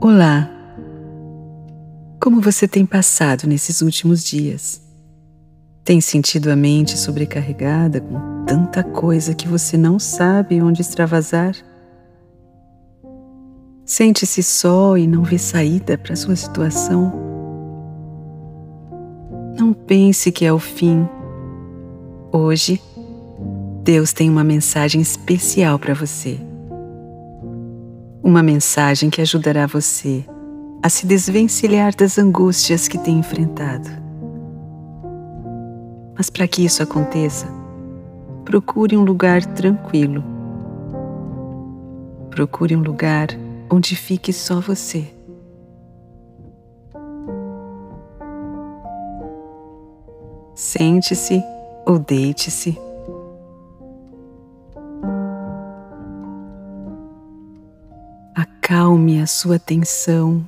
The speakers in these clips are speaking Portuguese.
Olá! Como você tem passado nesses últimos dias? Tem sentido a mente sobrecarregada com tanta coisa que você não sabe onde extravasar? Sente-se só e não vê saída para sua situação? Não pense que é o fim. Hoje, Deus tem uma mensagem especial para você. Uma mensagem que ajudará você a se desvencilhar das angústias que tem enfrentado. Mas para que isso aconteça, procure um lugar tranquilo. Procure um lugar onde fique só você. Sente-se ou deite-se acalme a sua tensão,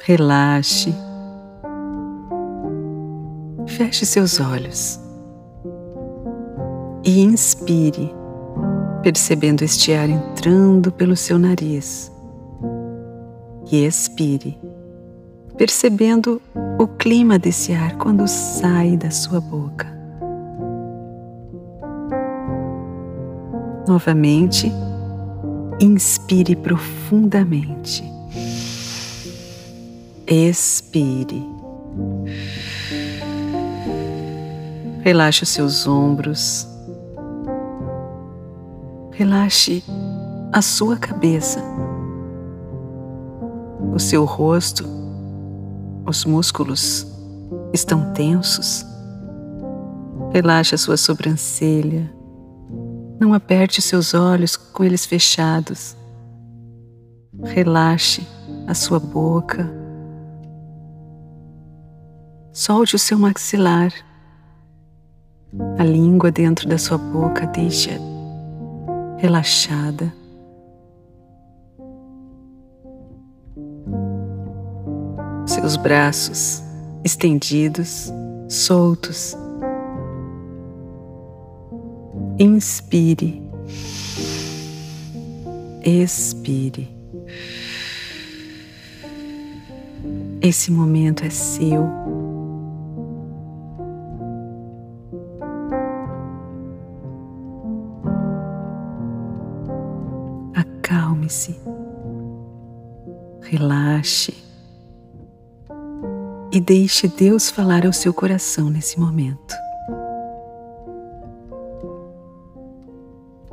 relaxe, feche seus olhos. E inspire, percebendo este ar entrando pelo seu nariz, e expire, percebendo o clima desse ar quando sai da sua boca. Novamente, Inspire profundamente. Expire. Relaxe os seus ombros. Relaxe a sua cabeça, o seu rosto, os músculos estão tensos. Relaxe a sua sobrancelha, não aperte seus olhos com eles fechados. Relaxe a sua boca. Solte o seu maxilar. A língua dentro da sua boca deixa relaxada. Seus braços estendidos, soltos Inspire, expire. Esse momento é seu. Acalme-se, relaxe e deixe Deus falar ao seu coração nesse momento.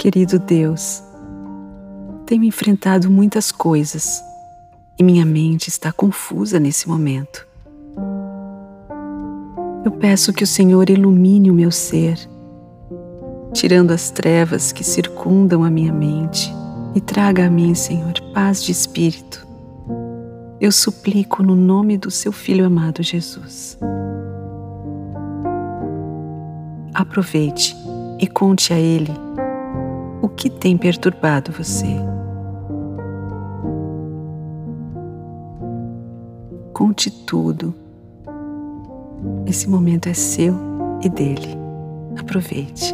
Querido Deus, tenho enfrentado muitas coisas e minha mente está confusa nesse momento. Eu peço que o Senhor ilumine o meu ser, tirando as trevas que circundam a minha mente e traga a mim, Senhor, paz de espírito. Eu suplico no nome do seu Filho amado Jesus. Aproveite e conte a Ele que tem perturbado você. Conte tudo. Esse momento é seu e dele. Aproveite.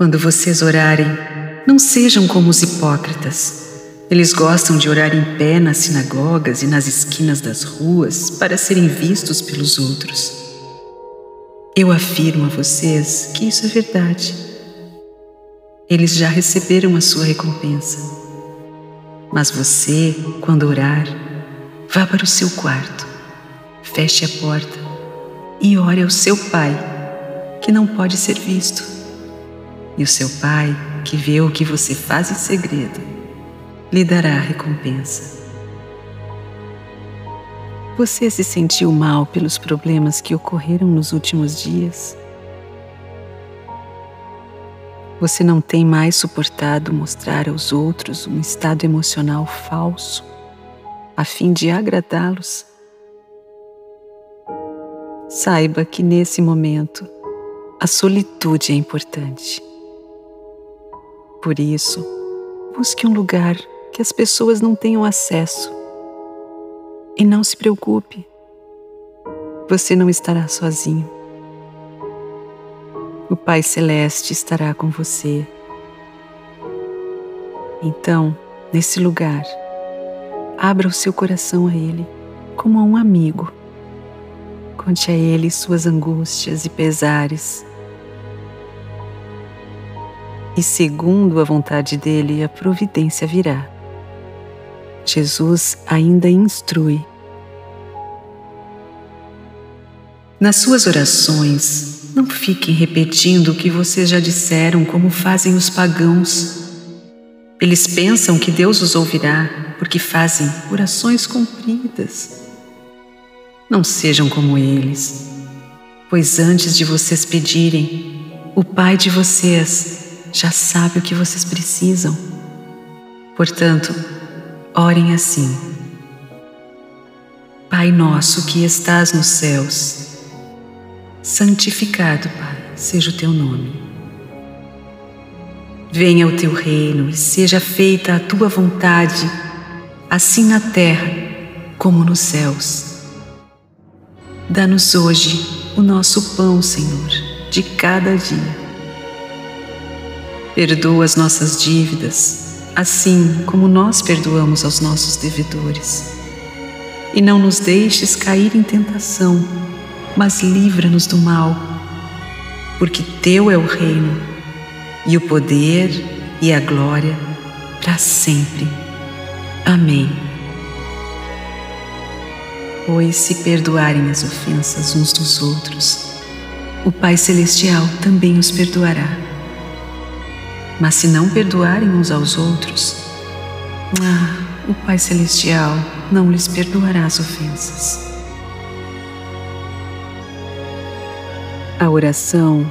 Quando vocês orarem, não sejam como os hipócritas. Eles gostam de orar em pé nas sinagogas e nas esquinas das ruas para serem vistos pelos outros. Eu afirmo a vocês que isso é verdade. Eles já receberam a sua recompensa. Mas você, quando orar, vá para o seu quarto, feche a porta e ore ao seu Pai, que não pode ser visto e o seu Pai, que vê o que você faz em segredo, lhe dará a recompensa. Você se sentiu mal pelos problemas que ocorreram nos últimos dias? Você não tem mais suportado mostrar aos outros um estado emocional falso, a fim de agradá-los? Saiba que nesse momento a solitude é importante. Por isso, busque um lugar que as pessoas não tenham acesso. E não se preocupe, você não estará sozinho. O Pai Celeste estará com você. Então, nesse lugar, abra o seu coração a Ele como a um amigo. Conte a Ele suas angústias e pesares e segundo a vontade dele, a providência virá. Jesus ainda instrui. Nas suas orações, não fiquem repetindo o que vocês já disseram, como fazem os pagãos. Eles pensam que Deus os ouvirá porque fazem orações compridas. Não sejam como eles, pois antes de vocês pedirem, o Pai de vocês já sabe o que vocês precisam. Portanto, orem assim: Pai nosso que estás nos céus, santificado, Pai, seja o teu nome. Venha o teu reino e seja feita a tua vontade, assim na terra como nos céus. Dá-nos hoje o nosso pão, Senhor, de cada dia Perdoa as nossas dívidas, assim como nós perdoamos aos nossos devedores. E não nos deixes cair em tentação, mas livra-nos do mal, porque Teu é o reino, e o poder e a glória para sempre. Amém. Pois se perdoarem as ofensas uns dos outros, o Pai Celestial também os perdoará. Mas se não perdoarem uns aos outros, ah, o Pai Celestial não lhes perdoará as ofensas. A oração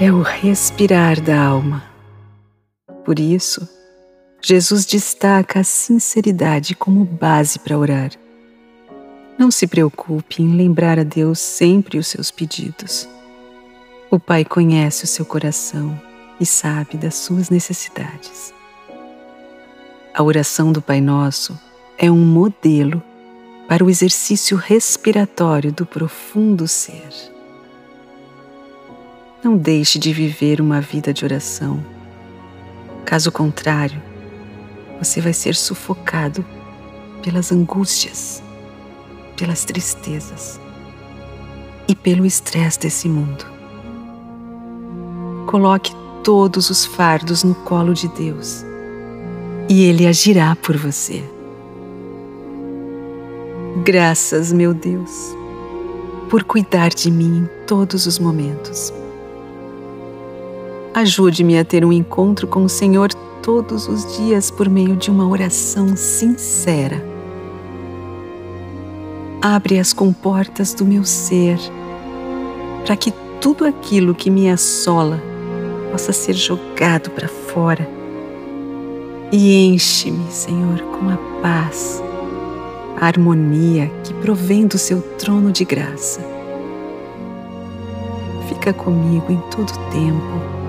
é o respirar da alma. Por isso, Jesus destaca a sinceridade como base para orar. Não se preocupe em lembrar a Deus sempre os seus pedidos. O Pai conhece o seu coração e sabe das suas necessidades. A oração do Pai Nosso é um modelo para o exercício respiratório do profundo ser. Não deixe de viver uma vida de oração. Caso contrário, você vai ser sufocado pelas angústias, pelas tristezas e pelo estresse desse mundo. Coloque todos os fardos no colo de Deus e Ele agirá por você. Graças, meu Deus, por cuidar de mim em todos os momentos. Ajude-me a ter um encontro com o Senhor todos os dias por meio de uma oração sincera. Abre as comportas do meu ser para que tudo aquilo que me assola possa ser jogado para fora. E enche-me, Senhor, com a paz, a harmonia que provém do seu trono de graça. Fica comigo em todo tempo.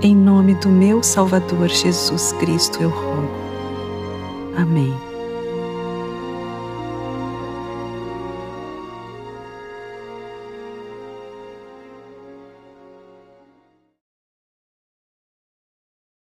Em nome do meu Salvador Jesus Cristo eu rogo. Amém.